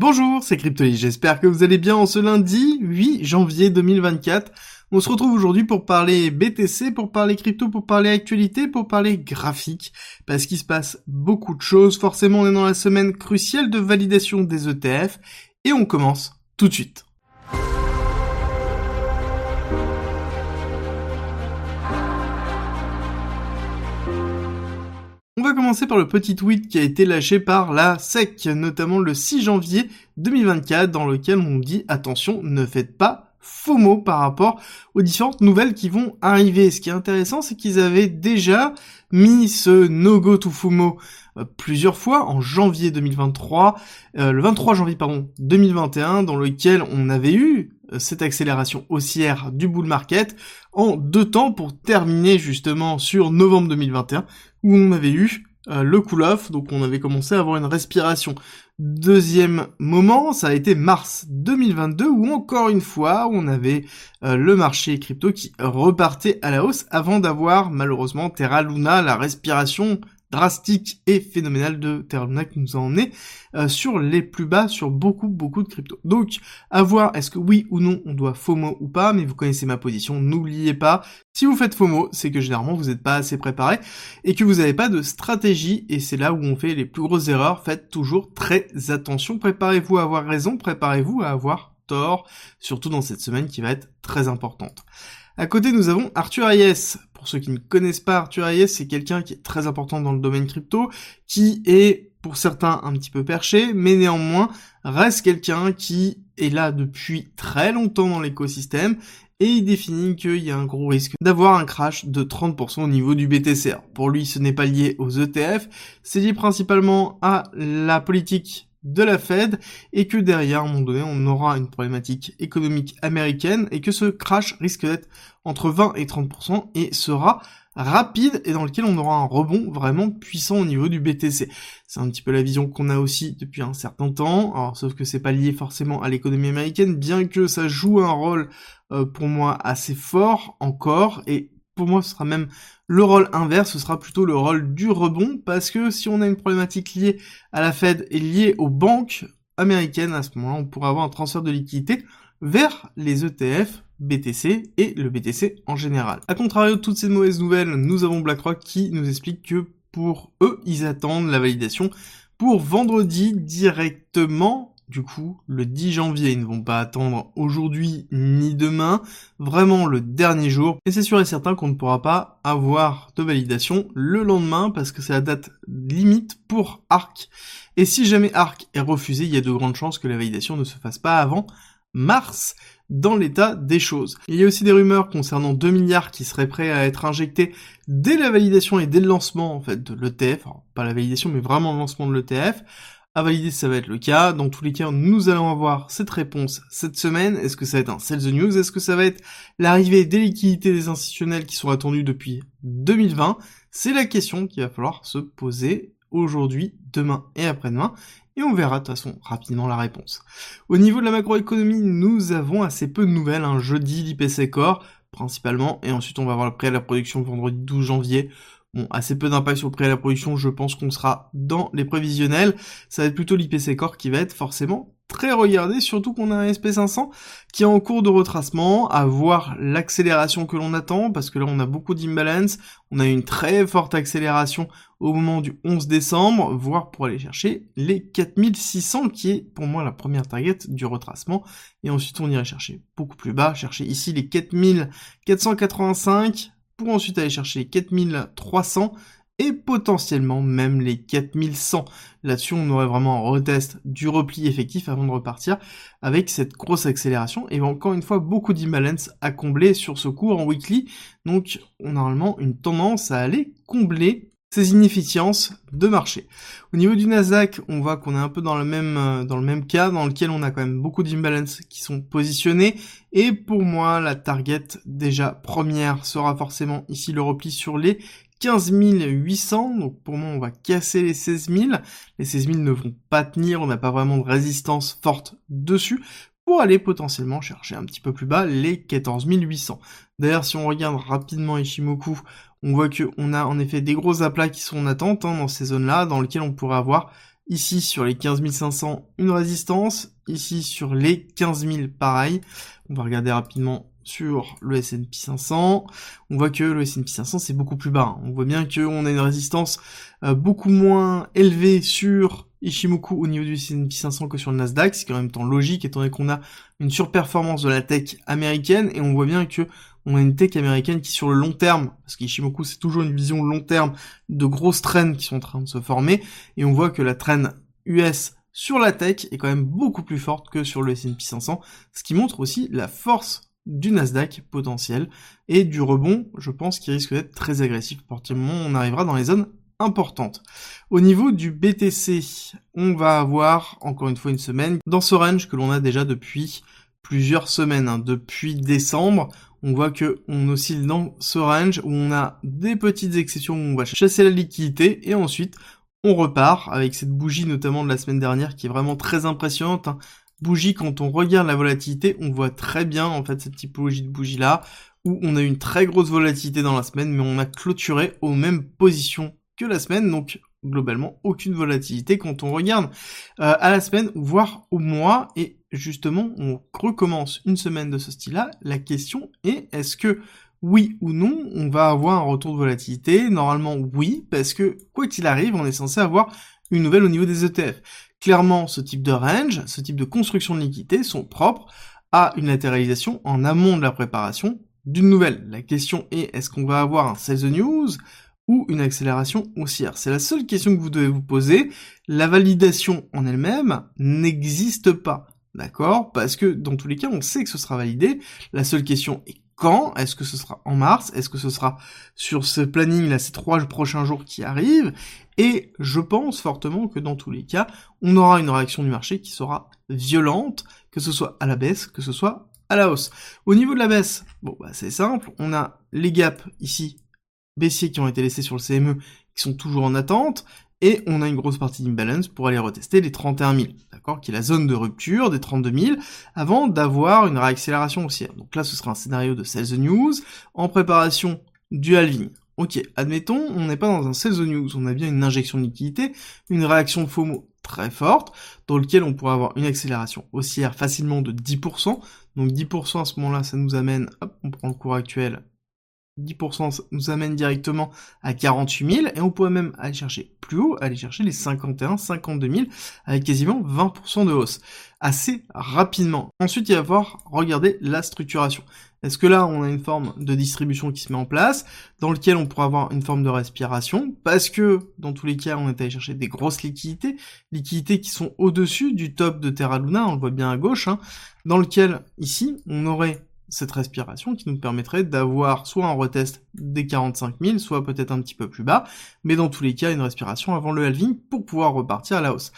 Bonjour, c'est Cryptoly, j'espère que vous allez bien en ce lundi 8 janvier 2024. On se retrouve aujourd'hui pour parler BTC, pour parler crypto, pour parler actualité, pour parler graphique, parce qu'il se passe beaucoup de choses. Forcément, on est dans la semaine cruciale de validation des ETF, et on commence tout de suite. Commencer par le petit tweet qui a été lâché par la SEC, notamment le 6 janvier 2024, dans lequel on dit attention, ne faites pas FOMO par rapport aux différentes nouvelles qui vont arriver. Ce qui est intéressant, c'est qu'ils avaient déjà mis ce no-go to FOMO euh, plusieurs fois en janvier 2023, euh, le 23 janvier pardon 2021, dans lequel on avait eu euh, cette accélération haussière du bull market en deux temps pour terminer justement sur novembre 2021 où on avait eu euh, le cool-off, donc on avait commencé à avoir une respiration. Deuxième moment, ça a été mars 2022 où encore une fois on avait euh, le marché crypto qui repartait à la hausse avant d'avoir malheureusement Terra Luna, la respiration drastique et phénoménal de Terra Luna qui nous a emmené euh, sur les plus bas sur beaucoup beaucoup de crypto. Donc à voir est-ce que oui ou non on doit FOMO ou pas, mais vous connaissez ma position, n'oubliez pas, si vous faites FOMO, c'est que généralement vous n'êtes pas assez préparé et que vous n'avez pas de stratégie et c'est là où on fait les plus grosses erreurs. Faites toujours très attention, préparez-vous à avoir raison, préparez-vous à avoir tort, surtout dans cette semaine qui va être très importante. À côté, nous avons Arthur Hayes. Pour ceux qui ne connaissent pas Arthur Hayes, c'est quelqu'un qui est très important dans le domaine crypto, qui est pour certains un petit peu perché, mais néanmoins reste quelqu'un qui est là depuis très longtemps dans l'écosystème et il définit qu'il y a un gros risque d'avoir un crash de 30% au niveau du BTC. pour lui, ce n'est pas lié aux ETF, c'est lié principalement à la politique de la Fed et que derrière, à un moment donné, on aura une problématique économique américaine et que ce crash risque d'être entre 20 et 30% et sera rapide et dans lequel on aura un rebond vraiment puissant au niveau du BTC. C'est un petit peu la vision qu'on a aussi depuis un certain temps, sauf que c'est pas lié forcément à l'économie américaine, bien que ça joue un rôle euh, pour moi assez fort encore et pour moi ce sera même le rôle inverse, ce sera plutôt le rôle du rebond, parce que si on a une problématique liée à la Fed et liée aux banques américaines, à ce moment-là, on pourra avoir un transfert de liquidité vers les ETF, BTC et le BTC en général. A contrario de toutes ces mauvaises nouvelles, nous avons BlackRock qui nous explique que pour eux, ils attendent la validation pour vendredi directement du coup, le 10 janvier, ils ne vont pas attendre aujourd'hui ni demain, vraiment le dernier jour. Et c'est sûr et certain qu'on ne pourra pas avoir de validation le lendemain parce que c'est la date limite pour ARC. Et si jamais ARC est refusé, il y a de grandes chances que la validation ne se fasse pas avant mars dans l'état des choses. Il y a aussi des rumeurs concernant 2 milliards qui seraient prêts à être injectés dès la validation et dès le lancement en fait de l'ETF, pas la validation mais vraiment le lancement de l'ETF. À valider, ça va être le cas. Dans tous les cas, nous allons avoir cette réponse cette semaine. Est-ce que ça va être un sell the news? Est-ce que ça va être l'arrivée des liquidités des institutionnels qui sont attendues depuis 2020 C'est la question qu'il va falloir se poser aujourd'hui, demain et après-demain. Et on verra de toute façon rapidement la réponse. Au niveau de la macroéconomie, nous avons assez peu de nouvelles. Un jeudi, l'IPC Core, principalement. Et ensuite, on va avoir le prix à la production vendredi 12 janvier. Bon, assez peu d'impact sur le prix à la production, je pense qu'on sera dans les prévisionnels. Ça va être plutôt l'IPC Core qui va être forcément très regardé, surtout qu'on a un SP500 qui est en cours de retracement, à voir l'accélération que l'on attend, parce que là on a beaucoup d'imbalance, on a une très forte accélération au moment du 11 décembre, voire pour aller chercher les 4600 qui est pour moi la première target du retracement, et ensuite on irait chercher beaucoup plus bas, chercher ici les 4485, pour ensuite aller chercher 4300 et potentiellement même les 4100. Là-dessus, on aurait vraiment un retest du repli effectif avant de repartir avec cette grosse accélération et encore une fois beaucoup d'imbalance à combler sur ce cours en weekly. Donc, on a normalement une tendance à aller combler ces inefficiences de marché. Au niveau du Nasdaq, on voit qu'on est un peu dans le même euh, dans le même cas dans lequel on a quand même beaucoup d'imbalances qui sont positionnés et pour moi la target déjà première sera forcément ici le repli sur les 15 800, donc pour moi on va casser les 16 000. Les 16 000 ne vont pas tenir, on n'a pas vraiment de résistance forte dessus pour aller potentiellement chercher un petit peu plus bas les 14 800. D'ailleurs si on regarde rapidement Ishimoku, on voit qu'on a en effet des gros aplats qui sont en attente hein, dans ces zones-là, dans lesquelles on pourrait avoir Ici, sur les 15 500, une résistance. Ici, sur les 15 000, pareil. On va regarder rapidement sur le S&P 500. On voit que le S&P 500, c'est beaucoup plus bas. On voit bien qu'on a une résistance euh, beaucoup moins élevée sur Ishimoku au niveau du S&P 500 que sur le Nasdaq. C'est quand même temps logique, étant donné qu'on a une surperformance de la tech américaine. Et on voit bien que on a une tech américaine qui sur le long terme, parce qu'Ishimoku c'est toujours une vision long terme de grosses trends qui sont en train de se former, et on voit que la trend US sur la tech est quand même beaucoup plus forte que sur le S&P 500, ce qui montre aussi la force du Nasdaq potentiel et du rebond, je pense, qui risque d'être très agressif. À partir du moment où on arrivera dans les zones importantes. Au niveau du BTC, on va avoir encore une fois une semaine dans ce range que l'on a déjà depuis plusieurs semaines, hein. depuis décembre on voit que on oscille dans ce range où on a des petites exceptions où on va chasser la liquidité et ensuite on repart avec cette bougie notamment de la semaine dernière qui est vraiment très impressionnante. Hein. Bougie, quand on regarde la volatilité, on voit très bien en fait cette typologie de bougie là où on a une très grosse volatilité dans la semaine mais on a clôturé aux mêmes positions que la semaine donc globalement aucune volatilité quand on regarde euh, à la semaine voire au mois et justement, on recommence une semaine de ce style-là. La question est, est-ce que oui ou non, on va avoir un retour de volatilité? Normalement, oui, parce que quoi qu'il arrive, on est censé avoir une nouvelle au niveau des ETF. Clairement, ce type de range, ce type de construction de liquidité sont propres à une latéralisation en amont de la préparation d'une nouvelle. La question est, est-ce qu'on va avoir un sales news? Ou une accélération haussière C'est la seule question que vous devez vous poser. La validation en elle-même n'existe pas. D'accord? Parce que dans tous les cas, on sait que ce sera validé. La seule question est quand? Est-ce que ce sera en mars? Est-ce que ce sera sur ce planning là, ces trois prochains jours qui arrivent? Et je pense fortement que dans tous les cas, on aura une réaction du marché qui sera violente, que ce soit à la baisse, que ce soit à la hausse. Au niveau de la baisse, bon bah c'est simple, on a les gaps ici baissiers qui ont été laissés sur le CME qui sont toujours en attente, et on a une grosse partie d'imbalance pour aller retester les 31 000, d'accord, qui est la zone de rupture des 32 000, avant d'avoir une réaccélération haussière. Donc là, ce sera un scénario de sales news en préparation du halving. Ok, admettons, on n'est pas dans un sales news, on a bien une injection de liquidité, une réaction FOMO très forte, dans lequel on pourrait avoir une accélération haussière facilement de 10%. Donc 10% à ce moment-là, ça nous amène, hop, on prend le cours actuel, 10% nous amène directement à 48 000 et on pourrait même aller chercher plus haut, aller chercher les 51, 52 000 avec quasiment 20% de hausse assez rapidement. Ensuite, il va falloir regarder la structuration. Est-ce que là, on a une forme de distribution qui se met en place, dans lequel on pourrait avoir une forme de respiration, parce que dans tous les cas, on est allé chercher des grosses liquidités, liquidités qui sont au-dessus du top de Terra Luna, on le voit bien à gauche, hein, dans lequel ici, on aurait cette respiration qui nous permettrait d'avoir soit un retest des 45 000, soit peut-être un petit peu plus bas, mais dans tous les cas une respiration avant le halving pour pouvoir repartir à la hausse.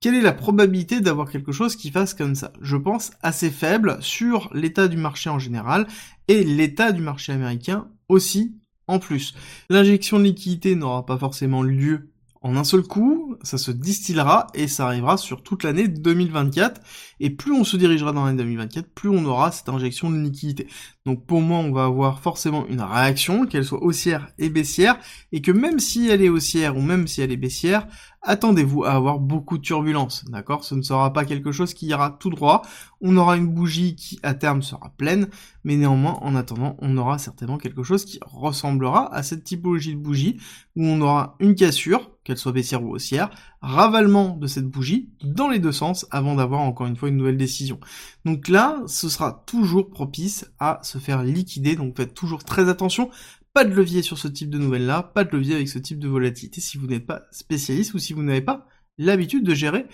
Quelle est la probabilité d'avoir quelque chose qui fasse comme ça? Je pense assez faible sur l'état du marché en général et l'état du marché américain aussi en plus. L'injection de liquidité n'aura pas forcément lieu en un seul coup, ça se distillera et ça arrivera sur toute l'année 2024. Et plus on se dirigera dans l'année 2024, plus on aura cette injection de liquidité. Donc pour moi, on va avoir forcément une réaction, qu'elle soit haussière et baissière, et que même si elle est haussière ou même si elle est baissière, attendez-vous à avoir beaucoup de turbulences, d'accord? Ce ne sera pas quelque chose qui ira tout droit, on aura une bougie qui à terme sera pleine, mais néanmoins en attendant on aura certainement quelque chose qui ressemblera à cette typologie de bougie, où on aura une cassure, qu'elle soit baissière ou haussière, ravalement de cette bougie dans les deux sens avant d'avoir encore une fois une nouvelle décision. Donc là, ce sera toujours propice à se faire liquider, donc faites toujours très attention pas de levier sur ce type de nouvelles-là, pas de levier avec ce type de volatilité si vous n'êtes pas spécialiste ou si vous n'avez pas l'habitude de gérer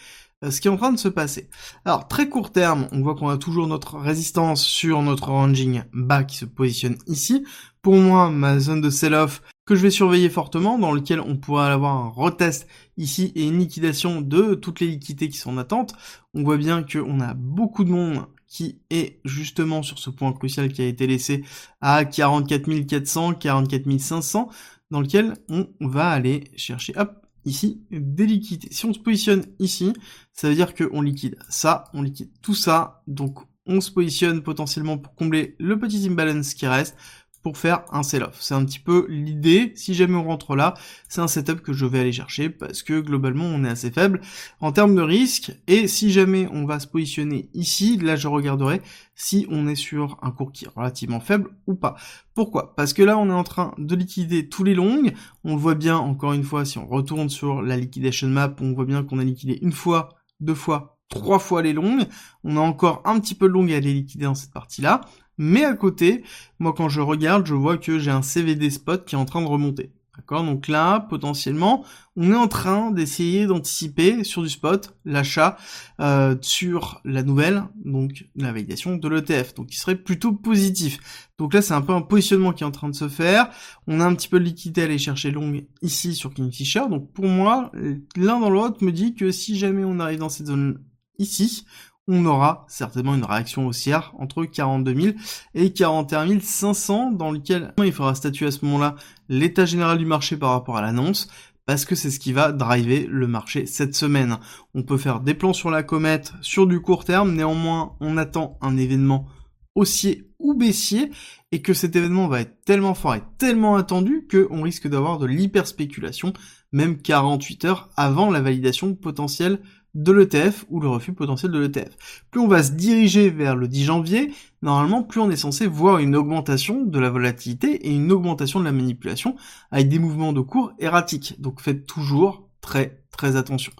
euh, ce qui est en train de se passer. Alors très court terme, on voit qu'on a toujours notre résistance sur notre ranging bas qui se positionne ici. Pour moi, ma zone de sell-off que je vais surveiller fortement, dans lequel on pourrait avoir un retest ici et une liquidation de toutes les liquidités qui sont en attente. On voit bien qu'on a beaucoup de monde qui est justement sur ce point crucial qui a été laissé à 44 400, 44 500, dans lequel on va aller chercher, hop, ici, des liquidités. Si on se positionne ici, ça veut dire qu'on liquide ça, on liquide tout ça, donc on se positionne potentiellement pour combler le petit imbalance qui reste, pour faire un sell-off. C'est un petit peu l'idée. Si jamais on rentre là, c'est un setup que je vais aller chercher parce que globalement on est assez faible en termes de risque. Et si jamais on va se positionner ici, là je regarderai si on est sur un cours qui est relativement faible ou pas. Pourquoi? Parce que là on est en train de liquider tous les longs. On le voit bien encore une fois si on retourne sur la liquidation map, on voit bien qu'on a liquidé une fois, deux fois, trois fois les longues. On a encore un petit peu de longues à les liquider dans cette partie-là. Mais à côté, moi quand je regarde, je vois que j'ai un CVD spot qui est en train de remonter. D'accord? Donc là, potentiellement, on est en train d'essayer d'anticiper sur du spot l'achat euh, sur la nouvelle, donc la validation de l'ETF, donc qui serait plutôt positif. Donc là, c'est un peu un positionnement qui est en train de se faire. On a un petit peu de liquidité à aller chercher long ici sur Kingfisher. Donc pour moi, l'un dans l'autre me dit que si jamais on arrive dans cette zone ici, on aura certainement une réaction haussière entre 42 000 et 41 500 dans lequel il faudra statuer à ce moment-là l'état général du marché par rapport à l'annonce parce que c'est ce qui va driver le marché cette semaine. On peut faire des plans sur la comète sur du court terme, néanmoins on attend un événement haussier ou baissier et que cet événement va être tellement fort et tellement attendu qu'on risque d'avoir de l'hyperspéculation même 48 heures avant la validation potentielle de l'ETF ou le refus potentiel de l'ETF. Plus on va se diriger vers le 10 janvier, normalement plus on est censé voir une augmentation de la volatilité et une augmentation de la manipulation avec des mouvements de cours erratiques. Donc faites toujours très très attention.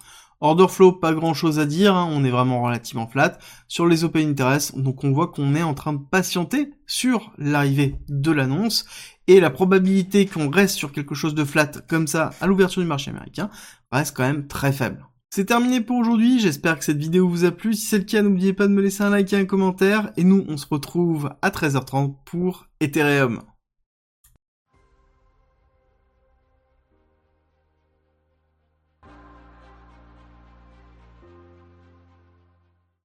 Order flow, pas grand chose à dire, hein. on est vraiment relativement flat. Sur les open interest, donc on voit qu'on est en train de patienter sur l'arrivée de l'annonce et la probabilité qu'on reste sur quelque chose de flat comme ça à l'ouverture du marché américain reste quand même très faible. C'est terminé pour aujourd'hui, j'espère que cette vidéo vous a plu. Si c'est le cas, n'oubliez pas de me laisser un like et un commentaire. Et nous, on se retrouve à 13h30 pour Ethereum.